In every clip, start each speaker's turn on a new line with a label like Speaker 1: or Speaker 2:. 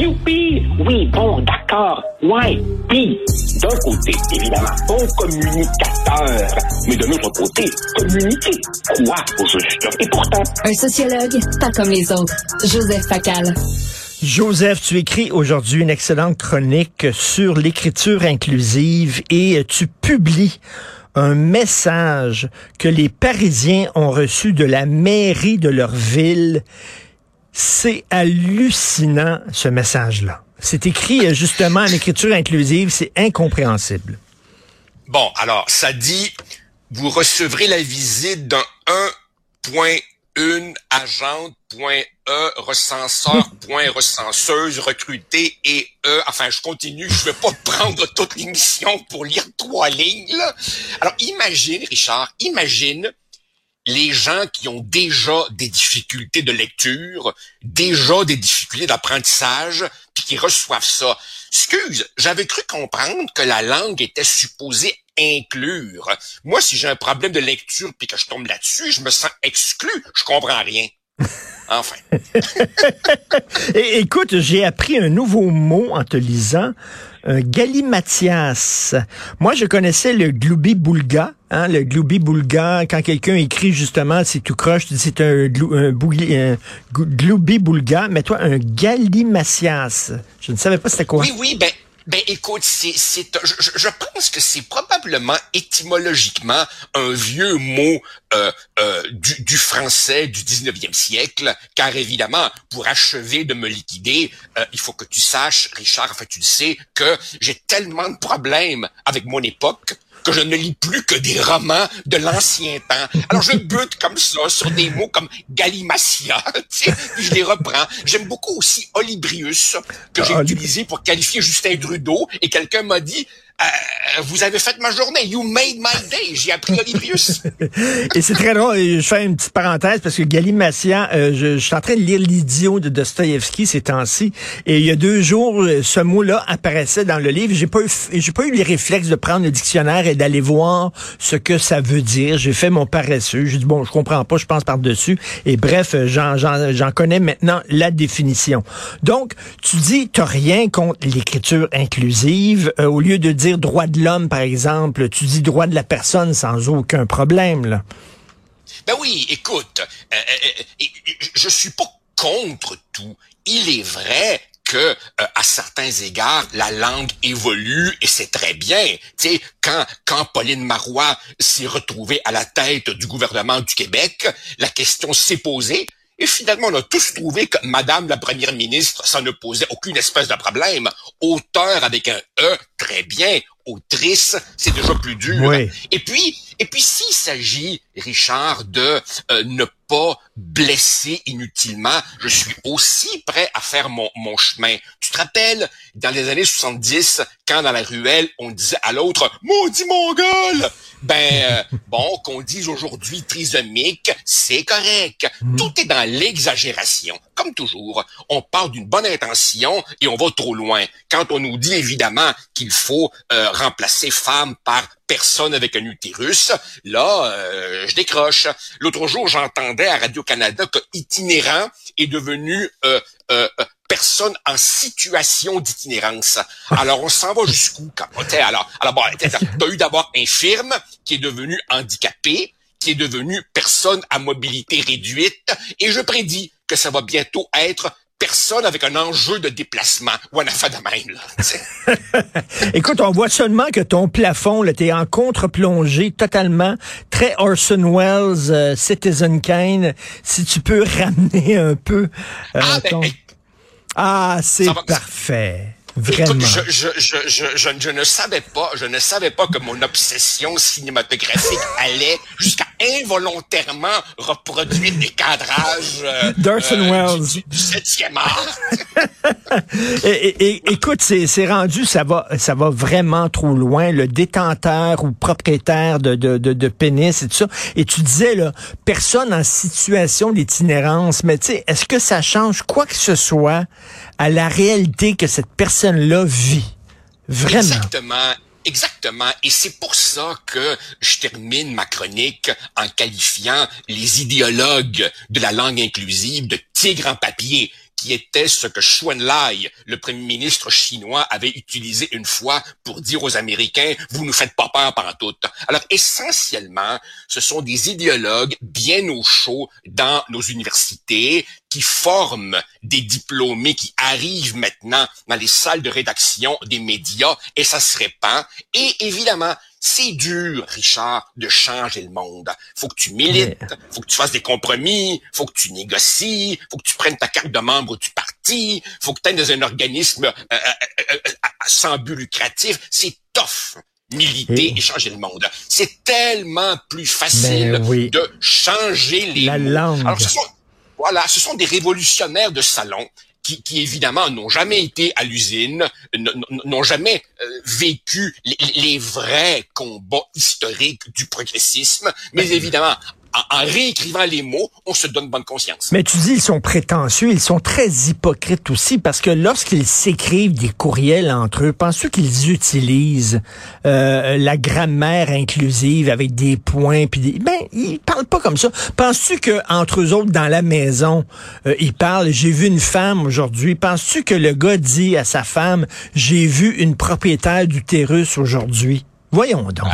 Speaker 1: Youpi! Oui, bon, d'accord. Ouais. Puis, d'un côté, évidemment, bon communicateur. Mais de l'autre côté, communiquer quoi aux auditeurs? Et pourtant...
Speaker 2: Un sociologue, pas comme les autres. Joseph Facal.
Speaker 3: Joseph, tu écris aujourd'hui une excellente chronique sur l'écriture inclusive et tu publies un message que les Parisiens ont reçu de la mairie de leur ville. C'est hallucinant, ce message-là. C'est écrit euh, justement en écriture inclusive, c'est incompréhensible.
Speaker 4: Bon, alors, ça dit, vous recevrez la visite d'un 1.1 agente.e recenseur point recenseuse recruté et e enfin je continue je vais pas prendre toute l'émission pour lire trois lignes là. alors imagine Richard imagine les gens qui ont déjà des difficultés de lecture, déjà des difficultés d'apprentissage, puis qui reçoivent ça. Excuse, j'avais cru comprendre que la langue était supposée inclure. Moi, si j'ai un problème de lecture puis que je tombe là-dessus, je me sens exclu. Je comprends rien. Enfin.
Speaker 3: écoute, j'ai appris un nouveau mot en te lisant. Un galimatias. Moi, je connaissais le gloubi-boulga. Hein, le gloubi-boulga, quand quelqu'un écrit justement, c'est tout croche, tu dis c'est un, gloubi-boulga, mais toi, un galimatias. Je ne savais pas c'était quoi.
Speaker 4: Oui, oui, ben, ben écoute, c'est, je, pense que c'est probablement étymologiquement un vieux mot euh, euh, du, français du 19e siècle, car évidemment, pour achever de me liquider, euh, il faut que tu saches, Richard, en fait tu le sais, que j'ai tellement de problèmes avec mon époque que je ne lis plus que des romans de l'ancien temps. Alors je bute comme ça sur des mots comme Galimatia, puis je les reprends. J'aime beaucoup aussi Olibrius, que j'ai ah, utilisé pour qualifier Justin Trudeau, et quelqu'un m'a dit, euh, vous avez fait ma journée. You made my day. J'ai appris Olivius.
Speaker 3: Et c'est très drôle. Je fais une petite parenthèse parce que Galimatia, euh, je, suis en train de lire l'idiot de Dostoïevski ces temps-ci. Et il y a deux jours, euh, ce mot-là apparaissait dans le livre. J'ai pas eu, j'ai pas eu les réflexes de prendre le dictionnaire et d'aller voir ce que ça veut dire. J'ai fait mon paresseux. J'ai dit bon, je comprends pas, je pense par-dessus. Et bref, j'en, j'en, connais maintenant la définition. Donc, tu dis, t'as rien contre l'écriture inclusive. au lieu de dire droit de l'homme, par exemple, tu dis droit de la personne sans aucun problème, là.
Speaker 4: Ben oui, écoute, euh, euh, euh, je suis pas contre tout. Il est vrai que à certains égards la langue évolue et c'est très bien. Tu sais quand quand Pauline Marois s'est retrouvée à la tête du gouvernement du Québec, la question s'est posée et finalement, on a tous trouvé que Madame la Première ministre, ça ne posait aucune espèce de problème. Auteur avec un E, très bien. Autrice, c'est déjà plus dur. Et puis, et puis s'il s'agit, Richard, de euh, ne pas blesser inutilement, je suis aussi prêt à faire mon, mon chemin. Tu te rappelles, dans les années 70, quand dans la ruelle, on disait à l'autre « Maudit Mongol !» Ben, euh, bon, qu'on dise aujourd'hui trisomique, c'est correct. Mm. Tout est dans l'exagération. Comme toujours, on part d'une bonne intention et on va trop loin. Quand on nous dit évidemment qu'il faut euh, remplacer femme par personne avec un utérus, là, euh, je décroche. L'autre jour, j'entendais à Radio-Canada que itinérant est devenu euh, euh, personne en situation d'itinérance. Alors, on s'en va jusqu'où? Alors, alors bon, t'as eu d'abord infirme qui est devenu handicapé, qui est devenu personne à mobilité réduite, et je prédis que ça va bientôt être personne avec un enjeu de déplacement ou un affaire de même. Là,
Speaker 3: Écoute, on voit seulement que ton plafond, là, t'es en contre-plongée totalement, très Orson Welles, euh, Citizen Kane. Si tu peux ramener un peu euh, ah, ben, ah, c'est parfait. Vraiment. Écoute,
Speaker 4: je, je, je, je, ne savais pas, je ne savais pas que mon obsession cinématographique allait jusqu'à involontairement reproduire des cadrages euh,
Speaker 3: euh, Wells.
Speaker 4: Du, du, septième art.
Speaker 3: et, et, écoute, c'est rendu, ça va, ça va vraiment trop loin. Le détenteur ou propriétaire de, de, de, de pénis et tout ça. Et tu disais là, personne en situation d'itinérance. Mais tu sais, est-ce que ça change quoi que ce soit à la réalité que cette personne-là vit? Vraiment.
Speaker 4: Exactement. Exactement. Et c'est pour ça que je termine ma chronique en qualifiant les idéologues de la langue inclusive de tigres en papier qui était ce que Enlai, le premier ministre chinois, avait utilisé une fois pour dire aux Américains, vous nous faites pas peur par tout. Alors, essentiellement, ce sont des idéologues bien au chaud dans nos universités qui forment des diplômés qui arrivent maintenant dans les salles de rédaction des médias et ça se répand. Et évidemment, c'est dur, Richard, de changer le monde. Faut que tu milites, faut que tu fasses des compromis, faut que tu négocies, faut que tu prennes ta carte de membre du parti, faut que tu ailles dans un organisme euh, euh, euh, sans but lucratif. C'est tough militer et, changer le monde. C'est tellement plus facile ben de changer les
Speaker 3: La langue.
Speaker 4: Alors, ce sont, voilà, ce sont des révolutionnaires de salon qui, qui, évidemment n'ont jamais été à l'usine, n'ont jamais euh, vécu les, les, vrais combats historiques du progressisme, mais ben, évidemment en, réécrivant les mots, on se donne bonne conscience.
Speaker 3: Mais tu dis, ils sont prétentieux, ils sont très hypocrites aussi, parce que lorsqu'ils s'écrivent des courriels entre eux, penses-tu qu'ils utilisent euh, la grammaire inclusive avec des points, puis des... ben, ils parlent pas comme ça. Penses-tu que entre eux autres, dans la maison, euh, ils parlent, j'ai vu une femme aujourd'hui, penses-tu que le gars dit à sa femme, j'ai vu une propriétaire d'utérus aujourd'hui? Voyons donc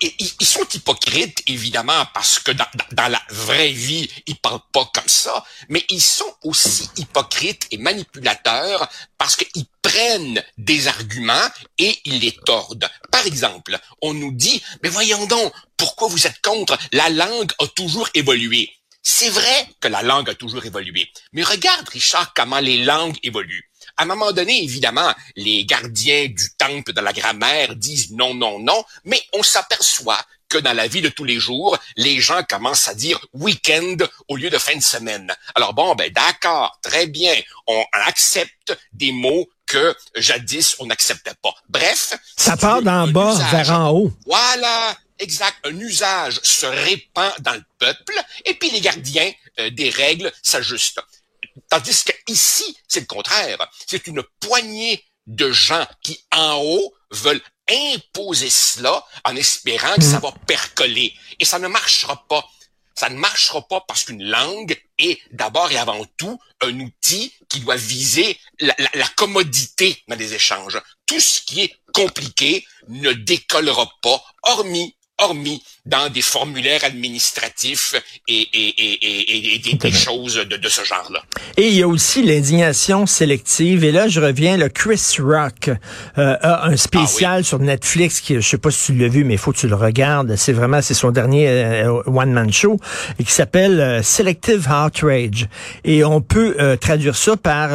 Speaker 4: ils sont hypocrites, évidemment, parce que dans, la vraie vie, ils parlent pas comme ça, mais ils sont aussi hypocrites et manipulateurs parce qu'ils prennent des arguments et ils les tordent. Par exemple, on nous dit, mais voyons donc, pourquoi vous êtes contre? La langue a toujours évolué. C'est vrai que la langue a toujours évolué, mais regarde, Richard, comment les langues évoluent. À un moment donné, évidemment, les gardiens du temple de la grammaire disent non, non, non, mais on s'aperçoit que dans la vie de tous les jours, les gens commencent à dire week-end au lieu de fin de semaine. Alors bon, ben d'accord, très bien, on accepte des mots que jadis on n'acceptait pas. Bref,
Speaker 3: ça part d'en bas vers en haut.
Speaker 4: Voilà, exact. Un usage se répand dans le peuple et puis les gardiens euh, des règles s'ajustent. Tandis que ici, c'est le contraire. C'est une poignée de gens qui, en haut, veulent imposer cela en espérant que ça va percoler. Et ça ne marchera pas. Ça ne marchera pas parce qu'une langue est d'abord et avant tout un outil qui doit viser la, la, commodité dans les échanges. Tout ce qui est compliqué ne décollera pas, hormis hormis dans des formulaires administratifs et, et, et, et des, des, choses de, de ce genre-là.
Speaker 3: Et il y a aussi l'indignation sélective. Et là, je reviens, le Chris Rock euh, a un spécial ah sur Netflix qui, je sais pas si tu l'as vu, mais il faut que tu le regardes. C'est vraiment, c'est son dernier euh, one-man show et qui s'appelle euh, Selective Outrage. Et on peut traduire ça par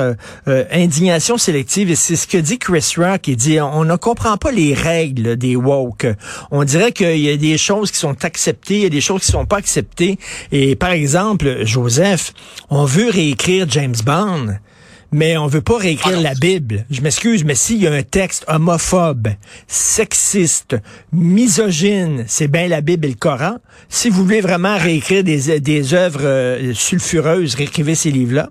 Speaker 3: indignation sélective. Et c'est ce que dit Chris Rock. Il dit, on ne comprend pas les règles des woke. On dirait qu'il y a des choses qui sont acceptées, il y a des choses qui sont pas acceptées. Et par exemple, Joseph, on veut réécrire James Bond mais on veut pas réécrire la Bible. Je m'excuse, mais s'il y a un texte homophobe, sexiste, misogyne, c'est bien la Bible et le Coran. Si vous voulez vraiment réécrire des, des œuvres euh, sulfureuses, réécrivez ces livres-là.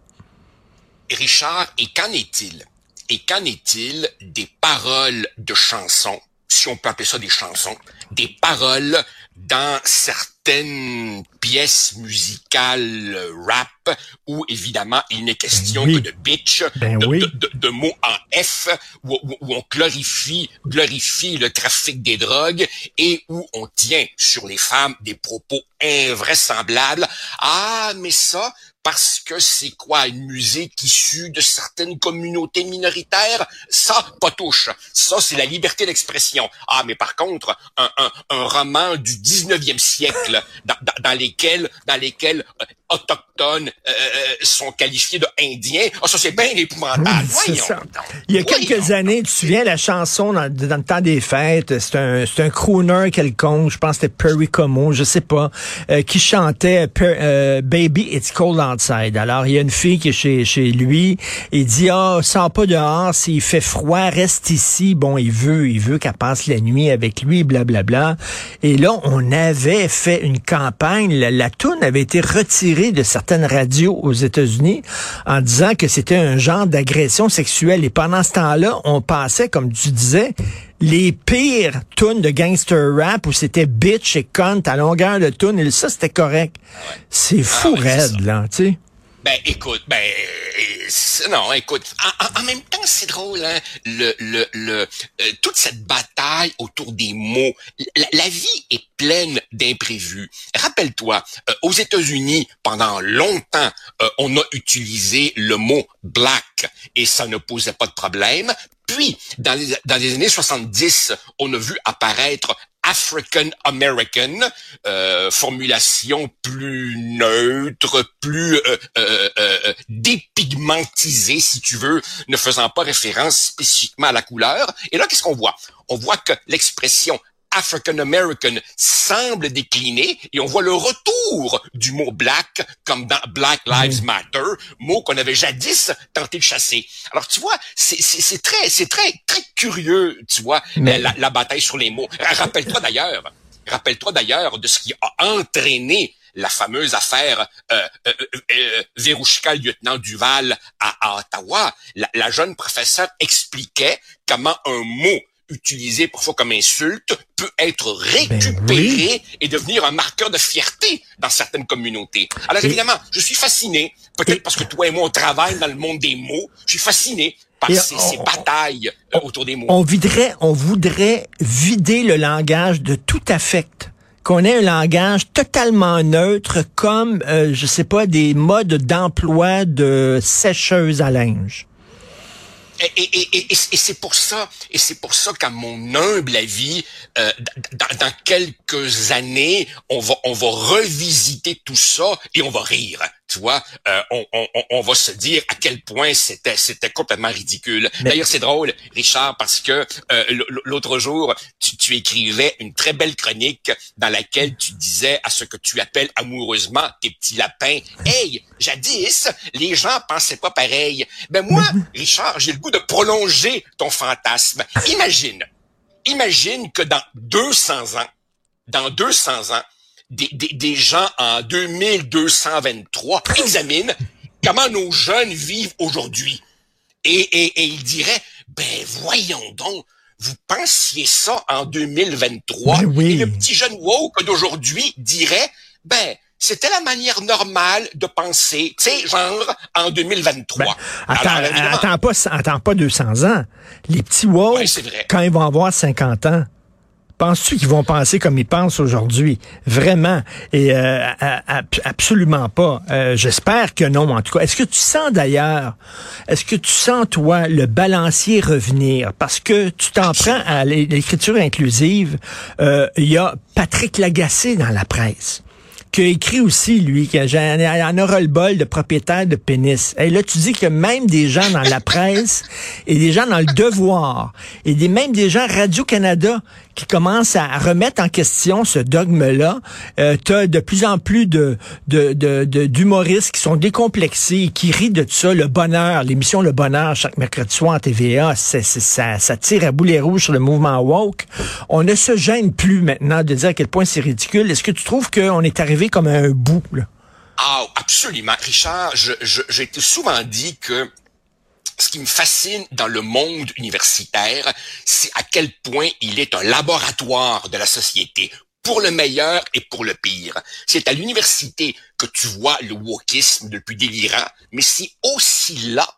Speaker 4: Richard, et qu'en est-il? Et qu'en est-il des paroles de chansons si on peut appeler ça des chansons, des paroles dans certaines pièces musicales rap où évidemment il n'est question que de bitch,
Speaker 3: ben
Speaker 4: de, mots en F, où, où, on glorifie, glorifie le trafic des drogues et où on tient sur les femmes des propos invraisemblables. Ah, mais ça, parce que c'est quoi une musique issue de certaines communautés minoritaires? Ça, pas touche. Ça, c'est la liberté d'expression. Ah, mais par contre, un, un, un roman du 19e siècle dans, dans, lesquels, dans lesquels euh, autochtones euh, euh, sont qualifiés de indiens. Ah, ça, c'est bien épouvantable.
Speaker 3: Il y a quelques années, tu te souviens la chanson dans, dans le temps des fêtes, c'est un, c'est un crooner quelconque, je pense que c'était Perry Como, je sais pas, euh, qui chantait Baby It's Cold Outside. Alors, il y a une fille qui est chez, chez lui, il dit, ah, oh, sors pas dehors, s'il fait froid, reste ici. Bon, il veut, il veut qu'elle passe la nuit avec lui, blablabla. Bla, bla. Et là, on avait fait une campagne, la, la toune avait été retirée de certaines radios aux États-Unis en disant que c'était un genre d'agression sexuelle. Et pendant ce temps-là, on passait, comme tu disais, les pires tunes de gangster rap où c'était bitch et cunt à longueur de tune. Et ça, c'était correct. C'est fou ah raide, là, tu sais.
Speaker 4: Ben, écoute, ben, euh, non, écoute, en, même temps, c'est drôle, hein, le, le, le, euh, toute cette bataille autour des mots. La, vie est pleine d'imprévus. Rappelle-toi, euh, aux États-Unis, pendant longtemps, on a utilisé le mot black et ça ne posait pas de problème. Puis, dans les, dans les années 70, on a vu apparaître African American, euh, formulation plus neutre, plus euh, euh, euh, dépigmentisée, si tu veux, ne faisant pas référence spécifiquement à la couleur. Et là, qu'est-ce qu'on voit? On voit que l'expression African American semble décliner et on voit le retour du mot black comme dans Black Lives Matter, mot qu'on avait jadis tenté de chasser. Alors tu vois, c'est très c'est très très curieux, tu vois, la, bataille sur les mots. Rappelle-toi d'ailleurs, rappelle-toi d'ailleurs de ce qui a entraîné la fameuse affaire euh, euh, euh, euh lieutenant Duval à, Ottawa. La, la jeune professeure expliquait comment un mot utilisé parfois comme insulte peut être ben récupéré et devenir un marqueur de fierté dans certaines communautés. Alors évidemment, je suis fasciné, peut-être parce que toi et moi on travaille dans le monde des mots, je suis fasciné par ces, ces, batailles euh, autour des mots.
Speaker 3: On voudrait, on voudrait vider le langage de tout affect qu'on ait un langage totalement neutre comme, euh, je sais pas, des modes d'emploi de sécheuse à linge.
Speaker 4: Et, et, et, et c'est pour ça, et c'est pour ça qu'à mon humble avis, euh, dans, dans, quelques années, on va, on va revisiter tout ça et on va rire tu vois, euh, on, on, on, va se dire à quel point c'était c'était complètement ridicule. D'ailleurs, c'est drôle, Richard, parce que euh, l'autre jour, tu, tu, écrivais une très belle chronique dans laquelle tu disais à ce que tu appelles amoureusement tes petits lapins, hey, jadis, les gens pensaient pas pareil. Ben moi, Richard, j'ai le goût de prolonger ton fantasme. Imagine, imagine que dans 200 ans, dans 200 ans, des, des, gens en 2223 examinent comment nos jeunes vivent aujourd'hui. Et, et, et ils diraient, ben voyons donc, vous pensiez ça en 2023. Ben oui. Et le petit jeune woke d'aujourd'hui dirait, ben c'était la manière normale de penser, tu sais, genre en 2023. Ben,
Speaker 3: attends, attends, pas, attends pas 200 ans. Les petits woke, quand ils vont avoir 50 ans, Penses-tu qu'ils vont penser comme ils pensent aujourd'hui? Vraiment. Et euh, absolument pas. Euh, j'espère que non, en tout cas. Est-ce que tu sens d'ailleurs, est-ce que tu sens, toi, le balancier revenir? Parce que tu t'en prends à l'écriture inclusive. Euh, il y a Patrick Lagacé dans la presse qui a écrit aussi, lui, qu'il en aura le bol de propriétaire de pénis. Et là, tu dis que même des gens dans la presse et des gens dans le devoir et des, même des gens Radio-Canada qui commencent à remettre en question ce dogme-là. Euh, tu de plus en plus de, de, d'humoristes qui sont décomplexés qui rient de ça. Le bonheur, l'émission Le Bonheur chaque mercredi soir en TVA, ça, ça tire à boulet rouge sur le mouvement woke. On ne se gêne plus maintenant de dire à quel point c'est ridicule. Est-ce que tu trouves qu'on est arrivé comme un bout. Là?
Speaker 4: Ah, absolument. Richard, j'ai je, souvent dit que ce qui me fascine dans le monde universitaire, c'est à quel point il est un laboratoire de la société, pour le meilleur et pour le pire. C'est à l'université que tu vois le wokisme le plus délirant, mais c'est aussi là,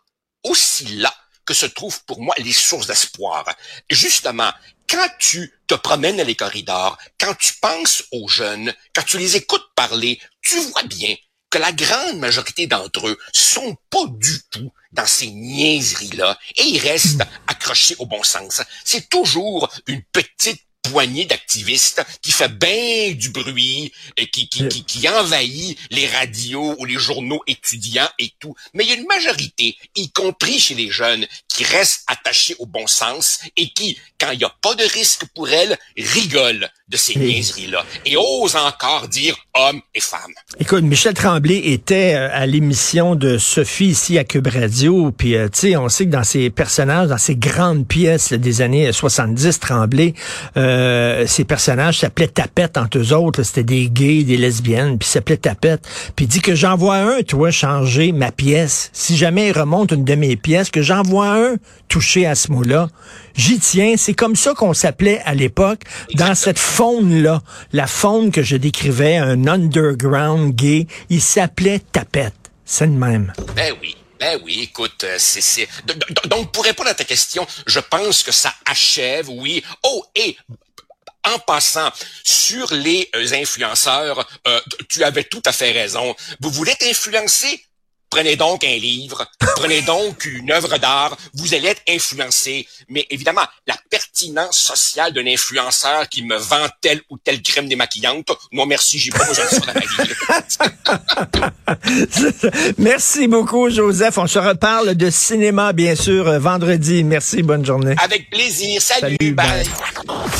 Speaker 4: aussi là que se trouvent pour moi les sources d'espoir. Justement, quand tu te promènes dans les corridors, quand tu penses aux jeunes, quand tu les écoutes parler, tu vois bien que la grande majorité d'entre eux sont pas du tout dans ces niaiseries-là et ils restent accrochés au bon sens. C'est toujours une petite poignée d'activistes qui fait bien du bruit et qui, qui, qui, qui, envahit les radios ou les journaux étudiants et tout. Mais il y a une majorité, y compris chez les jeunes, qui restent attachés au bon sens et qui, quand il n'y a pas de risque pour elles, rigolent de ces niaiseries-là et osent encore dire hommes et femmes.
Speaker 3: Écoute, Michel Tremblay était euh, à l'émission de Sophie ici à Cube Radio, puis euh, tu sais, on sait que dans ses personnages, dans ces grandes pièces des années 70, Tremblay, euh, ces personnages s'appelaient Tapette entre eux autres, c'était des gays, des lesbiennes, puis s'appelait Tapette. Puis dit que j'envoie un, toi, changer ma pièce. Si jamais il remonte une de mes pièces, que j'envoie un toucher à ce mot-là. J'y tiens, c'est comme ça qu'on s'appelait à l'époque, dans cette faune-là. La faune que je décrivais, un underground gay, il s'appelait Tapette. C'est de même.
Speaker 4: Ben oui. Ben oui, écoute, euh, c'est donc pour répondre à ta question, je pense que ça achève, oui. Oh et en passant sur les euh, influenceurs, euh, tu avais tout à fait raison. Vous voulez être influencé Prenez donc un livre, prenez donc une œuvre d'art, vous allez être influencé. Mais évidemment, la pertinence sociale d'un influenceur qui me vend telle ou telle crème démaquillante, non merci, j'ai pas besoin de ça dans
Speaker 3: ma vie. merci beaucoup, Joseph. On se reparle de cinéma, bien sûr, vendredi. Merci, bonne journée.
Speaker 4: Avec plaisir. Salut, Salut bye.